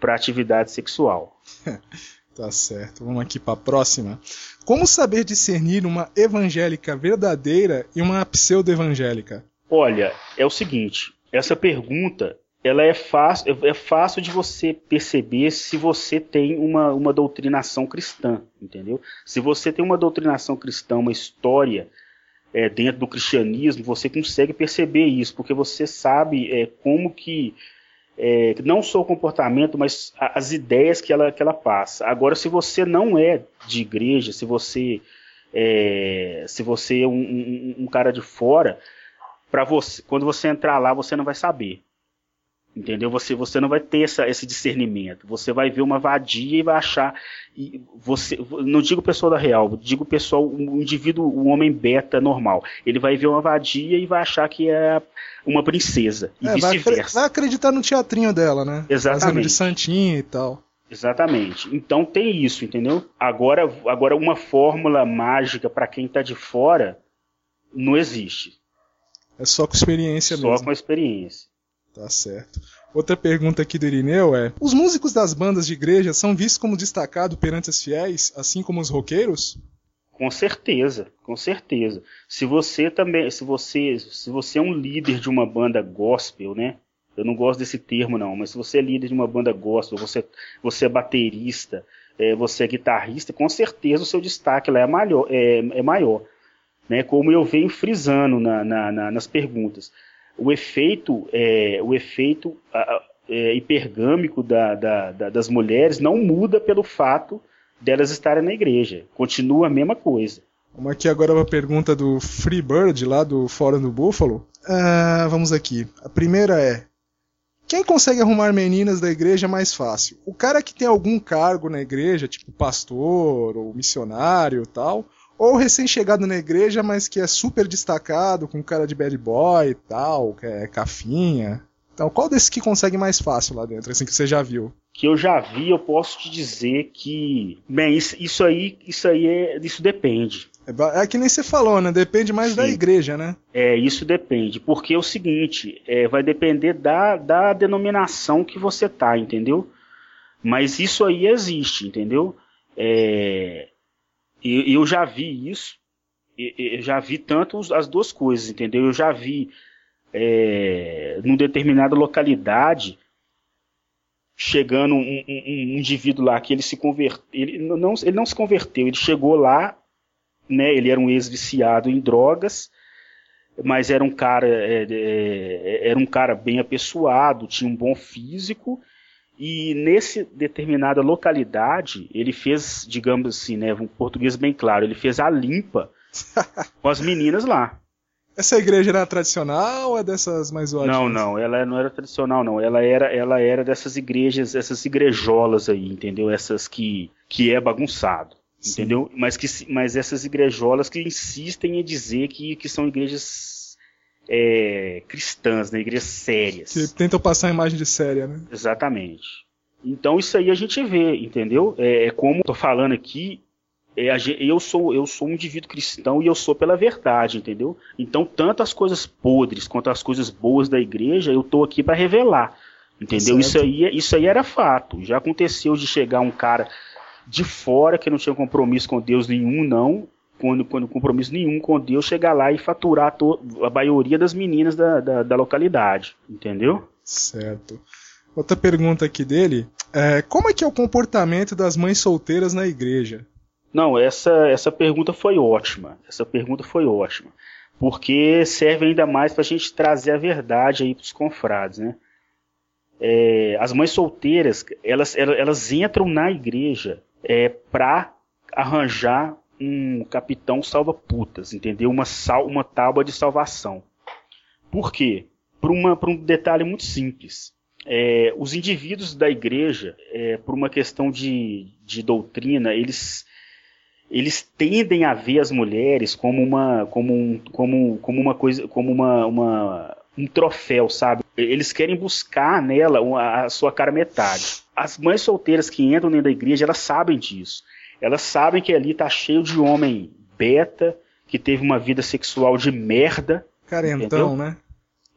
para atividade sexual. *laughs* tá certo. Vamos aqui para a próxima. Como saber discernir uma evangélica verdadeira e uma pseudo-evangélica? Olha, é o seguinte: essa pergunta ela é fácil, é fácil de você perceber se você tem uma, uma doutrinação cristã, entendeu? Se você tem uma doutrinação cristã, uma história é, dentro do cristianismo, você consegue perceber isso, porque você sabe é, como que é, não só o comportamento, mas as ideias que ela, que ela passa. Agora, se você não é de igreja, se você é, se você é um, um, um cara de fora, para você, quando você entrar lá, você não vai saber. Entendeu? Você, você não vai ter essa, esse discernimento. Você vai ver uma vadia e vai achar. E você, não digo pessoa da real, digo pessoal, um indivíduo, um homem beta normal. Ele vai ver uma vadia e vai achar que é uma princesa. E é, vice-versa. Vai, acreditar no teatrinho dela, né? Exatamente. De santinho e tal. Exatamente. Então tem isso, entendeu? Agora, agora uma fórmula mágica para quem está de fora não existe. É só com experiência só mesmo. Só com experiência. Tá certo. Outra pergunta aqui do Irineu é: Os músicos das bandas de igreja são vistos como destacados perante os fiéis, assim como os roqueiros? Com certeza, com certeza. Se você também, se você, se você é um líder de uma banda gospel, né? Eu não gosto desse termo não, mas se você é líder de uma banda gospel, você, você é baterista, é, você é guitarrista, com certeza o seu destaque lá é maior. É, é maior né, como eu venho frisando na, na, na, nas perguntas. O efeito, é, o efeito é, hipergâmico da, da, da, das mulheres não muda pelo fato delas estarem na igreja. Continua a mesma coisa. Vamos aqui agora uma pergunta do Freebird, lá do Fórum do Buffalo. Uh, vamos aqui. A primeira é: Quem consegue arrumar meninas da igreja mais fácil? O cara que tem algum cargo na igreja, tipo pastor ou missionário tal, ou recém-chegado na igreja, mas que é super destacado, com cara de bad boy e tal, que é cafinha. Então, qual desses que consegue mais fácil lá dentro, assim que você já viu? Que eu já vi, eu posso te dizer que, bem, isso, isso aí, isso aí é, isso depende. É, é, que nem você falou, né? Depende mais Sim. da igreja, né? É, isso depende, porque é o seguinte, é, vai depender da, da denominação que você tá, entendeu? Mas isso aí existe, entendeu? É, e eu já vi isso, eu já vi tanto as duas coisas, entendeu? Eu já vi é, numa determinada localidade chegando um, um, um, indivíduo lá que ele se converteu, ele não, ele não se converteu, ele chegou lá, né? Ele era um ex-viciado em drogas, mas era um cara é, é, era um cara bem apessoado, tinha um bom físico E nesse determinada localidade, ele fez, digamos assim, né, um português bem claro, ele fez a limpa *laughs* com as meninas lá. Essa igreja era tradicional ou é dessas mais ótimas? Não, não, ela não era tradicional, não. Ela era, ela era dessas igrejas, essas igrejolas aí, entendeu? Essas que, que é bagunçado, Sim. entendeu? Mas, que, mas essas igrejolas que insistem em dizer que, que são igrejas é, cristãs, né? igrejas sérias. Que tentam passar a imagem de séria, né? Exatamente. Então isso aí a gente vê, entendeu? É, é como tô falando aqui, é, eu sou eu sou um indivíduo cristão e eu sou pela verdade, entendeu? Então, tanto as coisas podres quanto as coisas boas da igreja, eu tô aqui para revelar. Entendeu? Isso aí, isso aí era fato. Já aconteceu de chegar um cara de fora que não tinha compromisso com Deus nenhum, não. Quando, quando compromisso nenhum com Deus, chegar lá e faturar a, a maioria das meninas da, da, da, localidade. Entendeu? Certo. Outra pergunta aqui dele. É, como é que é o comportamento das mães solteiras na igreja? Não, essa, essa pergunta foi ótima. Essa pergunta foi ótima. Porque serve ainda mais para a gente trazer a verdade aí para os confrades, né? É, as mães solteiras, elas, elas entram na igreja é, para arranjar um capitão salva-putas, entendeu? Uma, sal, uma tábua de salvação. Por quê? Por, uma, por um detalhe muito simples. É, os indivíduos da igreja, é, por uma questão de, de doutrina, eles eles tendem a ver as mulheres como uma como um, como, como uma coisa como uma, uma um troféu, sabe? Eles querem buscar nela a sua cara metade. As mães solteiras que entram dentro da igreja, elas sabem disso. Elas sabem que ali tá cheio de homem beta, que teve uma vida sexual de merda. Carentão, entendeu? né?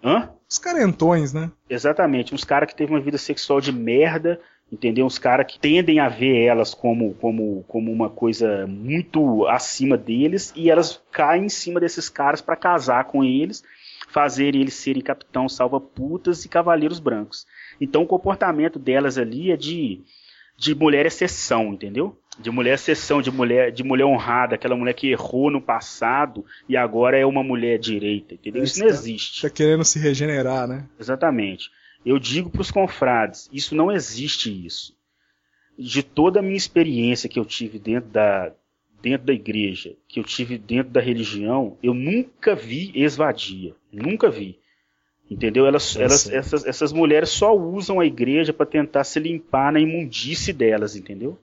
Hã? Os carentões, né? Exatamente, uns caras que teve uma vida sexual de merda, entendeu? Os caras que tendem a ver elas como, como, como uma coisa muito acima deles e elas caem em cima desses caras para casar com eles, fazer eles serem capitão salva-putas e cavaleiros brancos. Então o comportamento delas ali é de, de mulher exceção, entendeu? De mulher exceção, de mulher, de mulher honrada, aquela mulher que errou no passado e agora é uma mulher direita, entendeu? Isso não existe. Tá querendo se regenerar, né? Exatamente. Eu digo para os confrades, isso não existe isso. De toda a minha experiência que eu tive dentro da, dentro da igreja, que eu tive dentro da religião, eu nunca vi esvadia. Nunca vi. Entendeu? Elas, elas, essas, essas mulheres só usam a igreja para tentar se limpar na imundície delas, entendeu?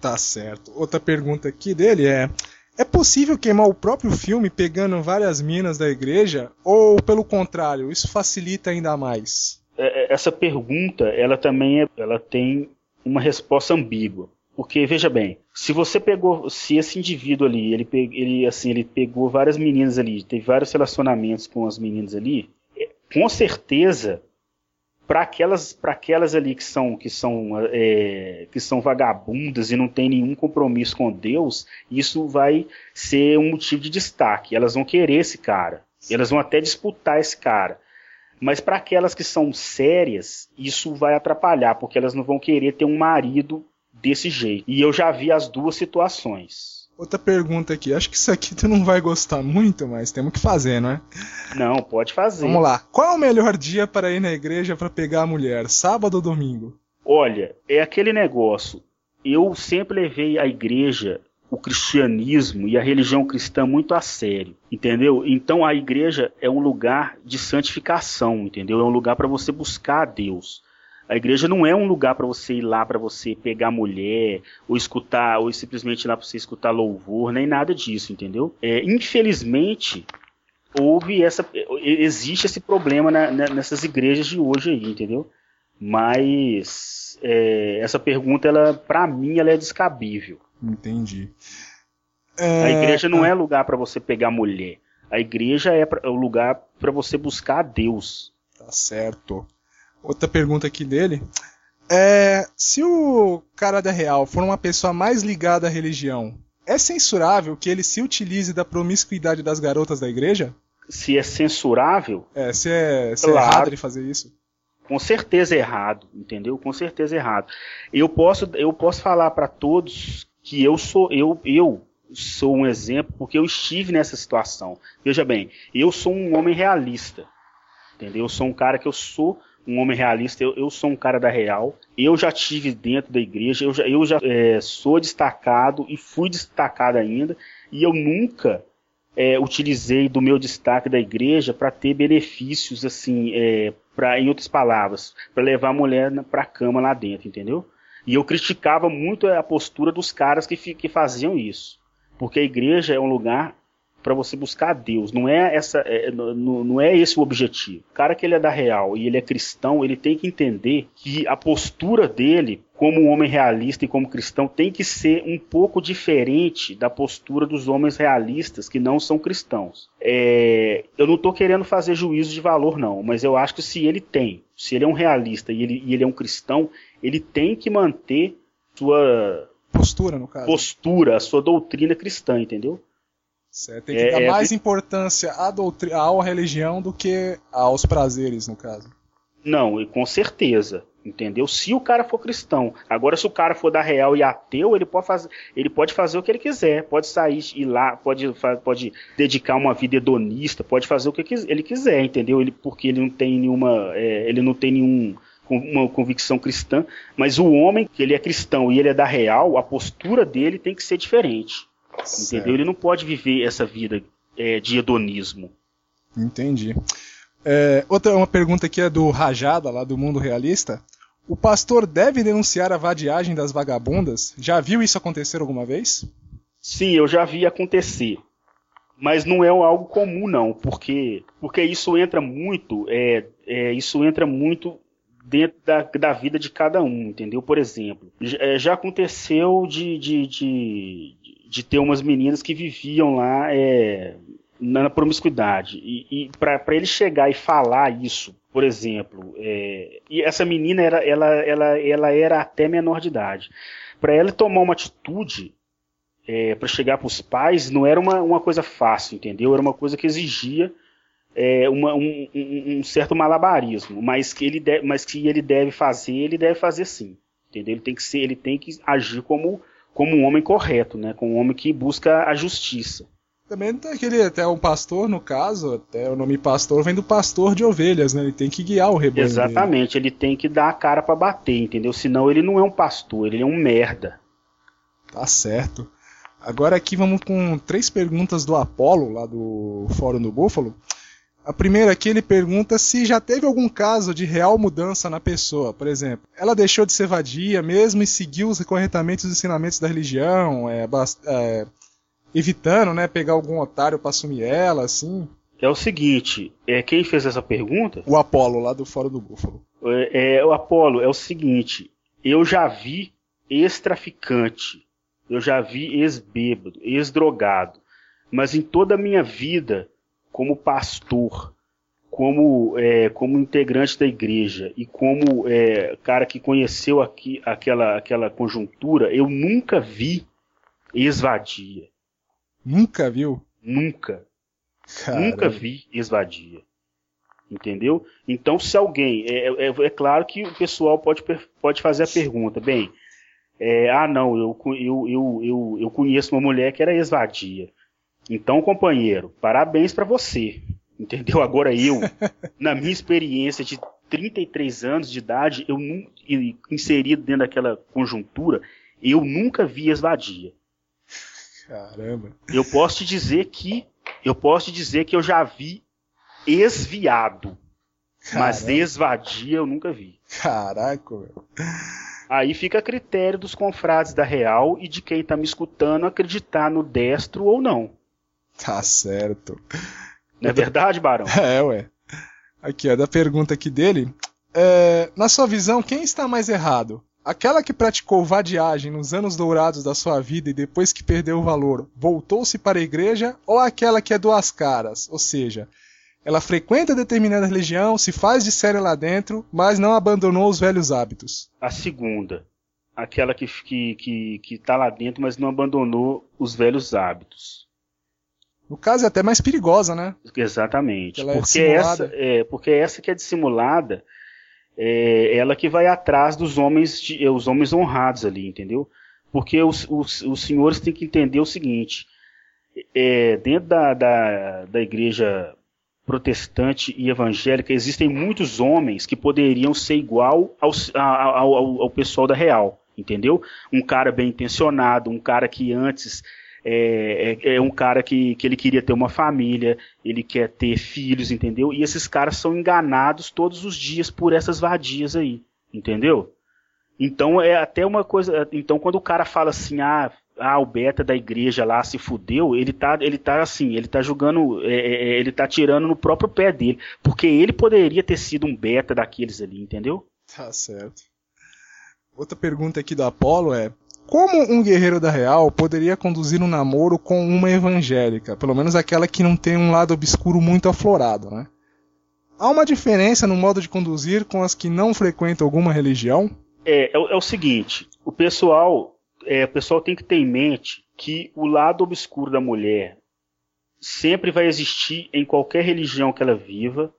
Tá certo. Outra pergunta aqui dele é: é possível queimar o próprio filme pegando várias minas da igreja? Ou, pelo contrário, isso facilita ainda mais? É, é, essa pergunta, ela também é, ela tem uma resposta ambígua. Porque, veja bem, se você pegou, se esse indivíduo ali, ele, ele, assim, ele pegou várias meninas ali, teve vários relacionamentos com as meninas ali, é, com certeza, para aquelas, para aquelas ali que são, que são, é, que são vagabundas e não tem nenhum compromisso com Deus, isso vai ser um motivo de destaque. Elas vão querer esse cara. Elas vão até disputar esse cara. Mas para aquelas que são sérias, isso vai atrapalhar, porque elas não vão querer ter um marido desse jeito. E eu já vi as duas situações. Outra pergunta aqui, acho que isso aqui tu não vai gostar muito, mas temos que fazer, não é? Não, pode fazer. Vamos lá. Qual é o melhor dia para ir na igreja para pegar a mulher, sábado ou domingo? Olha, é aquele negócio. Eu sempre levei a igreja o cristianismo e a religião cristã muito a sério, entendeu? Então a igreja é um lugar de santificação, entendeu? É um lugar para você buscar a Deus. A igreja não é um lugar para você ir lá para você pegar mulher ou escutar ou simplesmente ir lá para você escutar louvor, nem nada disso, entendeu? É, infelizmente houve essa existe esse problema na, na, nessas igrejas de hoje aí, entendeu? Mas é, essa pergunta ela para mim ela é descabível Entendi. É... A igreja não é lugar para você pegar mulher. A igreja é, pra, é o lugar para você buscar a Deus. Tá certo. Outra pergunta aqui dele. É, se o cara da real for uma pessoa mais ligada à religião, é censurável que ele se utilize da promiscuidade das garotas da igreja? Se é censurável? É, se é, se é claro. é errado ele fazer isso. Com certeza é errado, entendeu? Com certeza é errado. Eu posso, eu posso falar para todos que eu sou eu eu sou um exemplo porque eu estive nessa situação. Veja bem, eu sou um homem realista, entendeu? Eu sou um cara que eu sou um homem realista, eu, eu, sou um cara da real. Eu já tive dentro da igreja, eu já, eu já é, sou destacado e fui destacado ainda, e eu nunca é, utilizei do meu destaque da igreja para ter benefícios, assim, é, pra, em outras palavras, para levar a mulher para a cama lá dentro, entendeu? E eu criticava muito a postura dos caras que, que faziam isso. Porque a igreja é um lugar para você buscar a Deus. Não é essa, é, não, não, é esse o objetivo. O cara que ele é da real e ele é cristão, ele tem que entender que a postura dele, como um homem realista e como cristão, tem que ser um pouco diferente da postura dos homens realistas que não são cristãos. É, eu não estou querendo fazer juízo de valor, não, mas eu acho que se ele tem, se ele é um realista e ele, e ele é um cristão, ele tem que manter sua postura, no caso. Postura, a sua doutrina cristã, entendeu? Tem que é, dar é, mais importancia à, doutri... à religião do que aos prazeres, no caso. Não, e com certeza. Entendeu? Se o cara for cristão. Agora, se o cara for da real e ateu, ele pode fazer, ele pode fazer o que ele quiser. Pode sair e lá, pode, pode dedicar uma vida hedonista, pode fazer o que ele quiser, entendeu? Ele, porque ele não tem nenhuma. É, ele não tem nenhum uma convicção cristã, mas o homem que ele é cristão e ele é da real, a postura dele tem que ser diferente. Certo. Entendeu? Ele não pode viver essa vida é, de hedonismo. Entendi. É, outra uma pergunta aqui é do Rajada, lá do Mundo Realista. O pastor deve denunciar a vadiagem das vagabundas? Já viu isso acontecer alguma vez? Sim, eu já vi acontecer. Mas não é algo comum, não, porque, porque isso entra muito, é, é isso entra muito dentro da, da vida de cada um, entendeu? Por exemplo, já, é, já aconteceu de, de, de, de ter umas meninas que viviam lá é, na promiscuidade. E, e para ele chegar e falar isso, por exemplo, é, e essa menina era, ela, ela, ela era até menor de idade. Para ela tomar uma atitude é, para chegar para os pais não era uma, uma coisa fácil, entendeu? Era uma coisa que exigia é, uma, um, um, certo malabarismo, mas que ele deve, mas que ele deve fazer, ele deve fazer sim, entendeu? Ele tem que ser, ele tem que agir como como um homem correto, né? Como um homem que busca a justiça. Também tem aquele, até um pastor, no caso, até o nome pastor vem do pastor de ovelhas, né? Ele tem que guiar o rebanho. Exatamente, dele. ele tem que dar a cara para bater, entendeu? Senão ele não é um pastor, ele é um merda. Tá certo. Agora aqui vamos com três perguntas do Apolo, lá do Fórum do Búfalo. A primeira aqui ele pergunta se já teve algum caso de real mudança na pessoa. Por exemplo, ela deixou de ser vadia mesmo e seguiu corretamente os ensinamentos da religião, é, é, evitando né, pegar algum otário para assumir ela, assim. É o seguinte, é quem fez essa pergunta? O Apolo, lá do Fórum do Búfalo. É, é, o Apolo, é o seguinte, eu já vi ex-traficante, eu já vi ex-bêbado, ex-drogado, mas em toda a minha vida como pastor, como, é, como integrante da igreja e como é, cara que conheceu aqui, aquela, aquela conjuntura, eu nunca vi esvadia. Nunca viu? Nunca. Caramba. Nunca vi esvadia. Entendeu? Então, se alguém. É, é, é, claro que o pessoal pode, pode fazer a pergunta: bem, é, ah, não, eu, eu, eu, eu, eu conheço uma mulher que era esvadia. Então, companheiro, parabéns para você. Entendeu? Agora eu, *laughs* na minha experiência de 33 anos de idade, eu inserido dentro daquela conjuntura, eu nunca vi esvadia. Caramba. Eu posso te dizer que eu posso te dizer que eu já vi esviado. Caramba. Mas esvadia eu nunca vi. Caraca, meu. Aí fica a critério dos confrades da Real e de quem está me escutando acreditar no destro ou não. Tá certo. Não é verdade, Barão? *laughs* É, ué. Aqui, ó, da pergunta aqui dele. É, na sua visão, quem está mais errado? Aquela que praticou vadiagem nos anos dourados da sua vida e depois que perdeu o valor, voltou-se para a igreja? Ou aquela que é duas caras? Ou seja, ela frequenta determinada religião, se faz de séria lá dentro, mas não abandonou os velhos hábitos? A segunda. Aquela que, que, que, que tá lá dentro, mas não abandonou os velhos hábitos. No caso é até mais perigosa, né? Exatamente. É porque, é essa, é, porque essa que é dissimulada, é ela que vai atrás dos homens, de, é, os homens honrados ali, entendeu? Porque os, os, os senhores têm que entender o seguinte: é, dentro da, da, da igreja protestante e evangélica, existem muitos homens que poderiam ser igual ao, ao, ao, ao pessoal da real, entendeu? Um cara bem intencionado, um cara que antes é, é, é, um cara que, que ele queria ter uma família, ele quer ter filhos, entendeu? E esses caras são enganados todos os dias por essas vadias aí, entendeu? Então é até uma coisa. Então quando o cara fala assim, ah, ah, o beta da igreja lá se fudeu, ele tá, ele tá assim, ele tá jogando, é, é, é ele tá tirando no próprio pé dele, porque ele poderia ter sido um beta daqueles ali, entendeu? Tá certo. Outra pergunta aqui do Apolo é: como um guerreiro da real poderia conduzir um namoro com uma evangélica? Pelo menos aquela que não tem um lado obscuro muito aflorado, né? Há uma diferença no modo de conduzir com as que não frequentam alguma religião? É, é, é o seguinte, o pessoal, é, o pessoal tem que ter em mente que o lado obscuro da mulher sempre vai existir em qualquer religião que ela viva,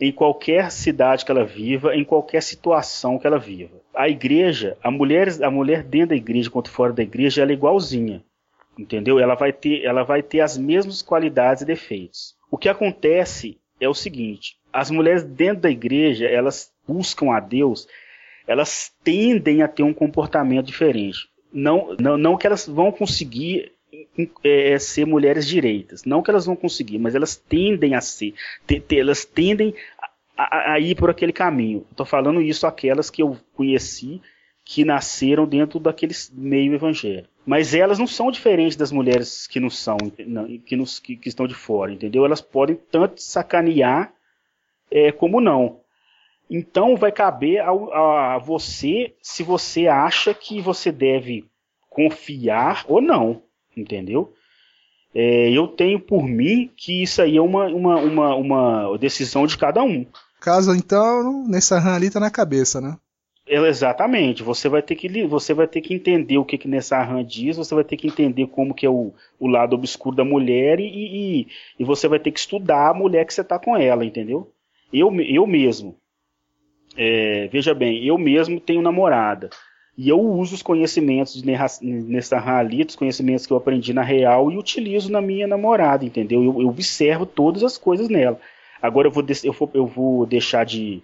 em qualquer cidade que ela viva, em qualquer situação que ela viva. A igreja, a mulher, a mulher dentro da igreja quanto fora da igreja, ela é igualzinha. Entendeu? Ela vai ter, ela vai ter as mesmas qualidades e defeitos. O que acontece é o seguinte: as mulheres dentro da igreja, elas buscam a Deus, elas tendem a ter um comportamento diferente. Não, não, não que elas vão conseguir é, é, ser mulheres direitas. Não que elas vão conseguir, mas elas tendem a ser. Te, te, elas tendem a, a, ir por aquele caminho. Estou falando isso aquelas que eu conheci que nasceram dentro daquele meio evangélico. Mas elas não são diferentes das mulheres que não são, que, nos, que, que estão de fora, entendeu? Elas podem tanto sacanear é, como não. Então vai caber a, a você se você acha que você deve confiar ou não entendeu? É, eu tenho por mim que isso aí é uma, uma, uma, uma decisão de cada um. Caso então, nessa RAM ali tá na cabeça, né? É, exatamente. Você vai ter que você vai ter que entender o que que nessa RAM diz. Você vai ter que entender como que é o, o lado obscuro da mulher e, e, e você vai ter que estudar a mulher que você tá com ela, entendeu? Eu, eu mesmo, é, veja bem, eu mesmo tenho namorada. E eu uso os conhecimentos nessa rali, os conhecimentos que eu aprendi na real e utilizo na minha namorada, entendeu? Eu, eu observo todas as coisas nela. Agora eu vou, eu vou, eu vou deixar de,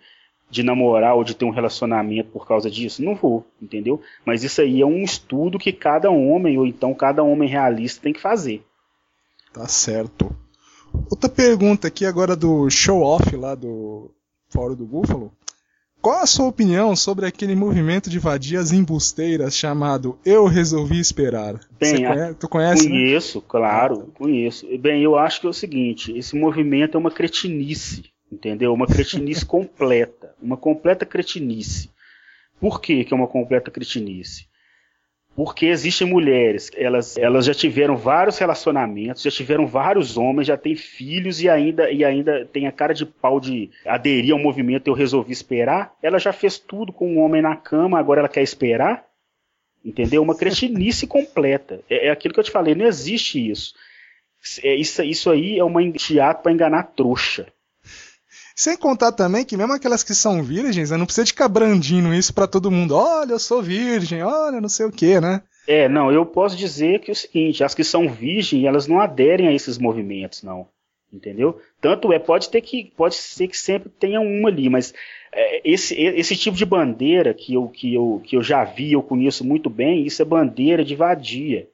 de namorar ou de ter um relacionamento por causa disso? Não vou, entendeu? Mas isso aí é um estudo que cada homem, ou então cada homem realista, tem que fazer. Tá certo. Outra pergunta aqui agora do show off lá do Fórum do Búfalo. Qual a sua opinião sobre aquele movimento de vadias embusteiras chamado Eu Resolvi Esperar? Bem, conhece, tu conhece? Né? Conheço, né? claro, conheço. Bem, eu acho que é o seguinte: esse movimento é uma cretinice, entendeu? Uma cretinice *laughs* completa, uma completa cretinice. Por que, que é uma completa cretinice? Porque existem mulheres, elas, elas já tiveram vários relacionamentos, já tiveram vários homens, já têm filhos e ainda, e ainda tem a cara de pau de aderir ao movimento eu resolvi esperar. Ela já fez tudo com um homem na cama, agora ela quer esperar. Entendeu? Uma cretinice *laughs* completa. É, é, aquilo que eu te falei, não existe isso. É, isso, isso aí é uma teatro para enganar trouxa. Sem contar também que mesmo aquelas que são virgens, né, não precisa ficar brandindo isso para todo mundo. Olha, eu sou virgem, olha, não sei o que, né? É, não, eu posso dizer que é o seguinte, as que são virgens, elas não aderem a esses movimentos, não. Entendeu? Tanto é, pode ter que, pode ser que sempre tenha uma ali, mas é, esse, esse tipo de bandeira que eu, que, eu, que eu já vi, eu conheço muito bem, isso é bandeira de vadia.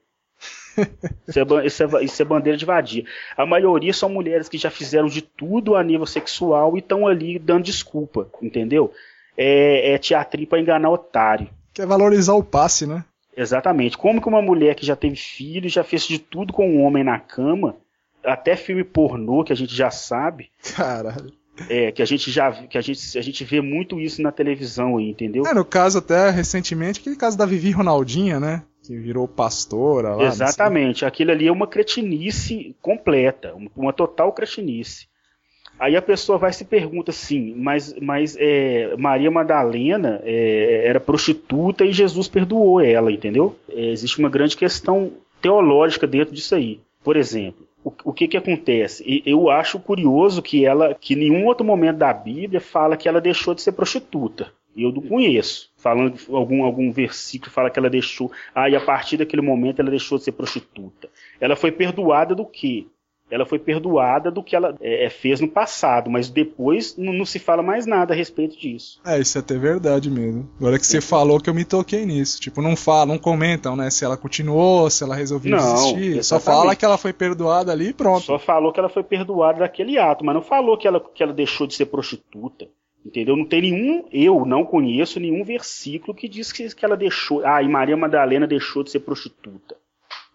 Isso é, isso, é, isso é, bandeira de vadia. A maioria são mulheres que já fizeram de tudo a nível sexual e estão ali dando desculpa, entendeu? É, é teatrinho pra enganar otário. Quer valorizar o passe, né? Exatamente. Como que uma mulher que já teve filho, já fez de tudo com um homem na cama, até filme pornô que a gente já sabe. Caralho. É, que a gente já que a gente, a gente vê muito isso na televisão aí, entendeu? É, no caso até recentemente, aquele caso da Vivi Ronaldinha, né? Que virou pastora lá. Exatamente, aquilo ali é uma cretinice completa, uma total cretinice. Aí a pessoa vai se pergunta assim, mas, mas é, Maria Madalena é, era prostituta e Jesus perdoou ela, entendeu? É, existe uma grande questão teológica dentro disso aí. Por exemplo, o, o que que acontece? E, eu acho curioso que ela, que nenhum outro momento da Bíblia fala que ela deixou de ser prostituta. Eu não conheço. Falando algum algum versículo fala que ela deixou, ah, e a partir daquele momento ela deixou de ser prostituta. Ela foi perdoada do quê? ela foi perdoada do que ela é, é fez no passado, mas depois não, não, se fala mais nada a respeito disso. É, isso é até verdade mesmo. Agora que você falou que eu me toquei nisso. Tipo, não falam, não comentam, né, se ela continuou, se ela resolveu não, desistir. Exatamente. Só fala que ela foi perdoada ali e pronto. Só falou que ela foi perdoada daquele ato, mas não falou que ela, que ela deixou de ser prostituta. Entendeu? Não tem nenhum, eu não conheço nenhum versículo que diz que, que ela deixou. Ah, e Maria Madalena deixou de ser prostituta.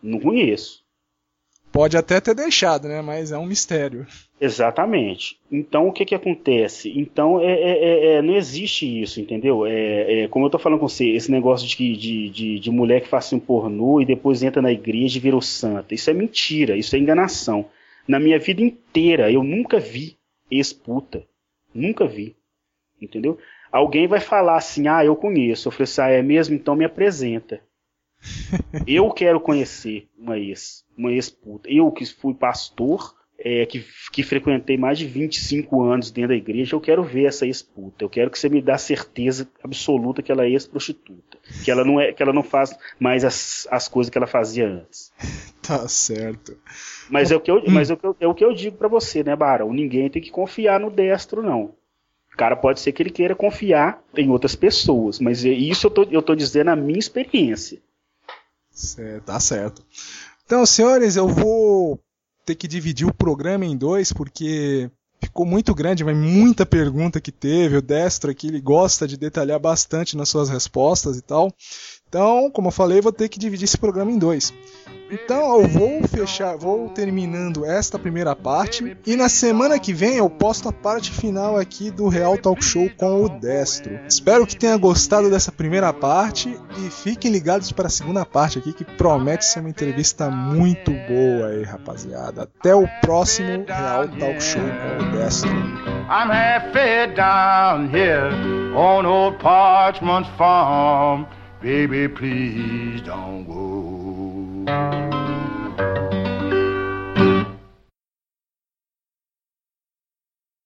Não conheço. Pode até ter deixado, né? Mas é um mistério. Exatamente. Então o que que acontece? Então é, é, é, é não existe isso, entendeu? É, é, como eu tô falando com você, esse negócio de, de, de, de mulher que faz um pornô e depois entra na igreja e virou santa. Isso é mentira, isso é enganação. Na minha vida inteira eu nunca vi ex-puta. Nunca vi. Entendeu? Alguém vai falar assim, ah, eu conheço. Eu falei assim, ah, é mesmo? Então me apresenta. *laughs* eu quero conhecer uma ex, uma ex-puta. Eu que fui pastor, é, que, que frequentei mais de 25 anos dentro da igreja, eu quero ver essa ex-puta. Eu quero que você me dê certeza absoluta que ela é ex-prostituta. Que ela não é, que ela não faz mais as, as coisas que ela fazia antes. *laughs* tá certo. Mas é o que eu, mas é o que eu, é o que eu digo para você, né, Barão? Ninguém tem que confiar no destro, não. O cara pode ser que ele queira confiar em outras pessoas, mas é isso eu tô, eu tô dizendo a minha experiência. Certo, tá certo. Então, senhores, eu vou ter que dividir o programa em dois, porque ficou muito grande, mas muita pergunta que teve. O Destro aqui ele gosta de detalhar bastante nas suas respostas e tal. Então, como eu falei, vou ter que dividir esse programa em dois. Então eu vou fechar, vou terminando esta primeira parte e na semana que vem eu posto a parte final aqui do Real Talk Show com o Destro. Espero que tenha gostado dessa primeira parte e fiquem ligados para a segunda parte aqui que promete ser uma entrevista muito boa aí, rapaziada. Até o próximo Real Talk Show com o Destro. Baby, please don't go. Thank you.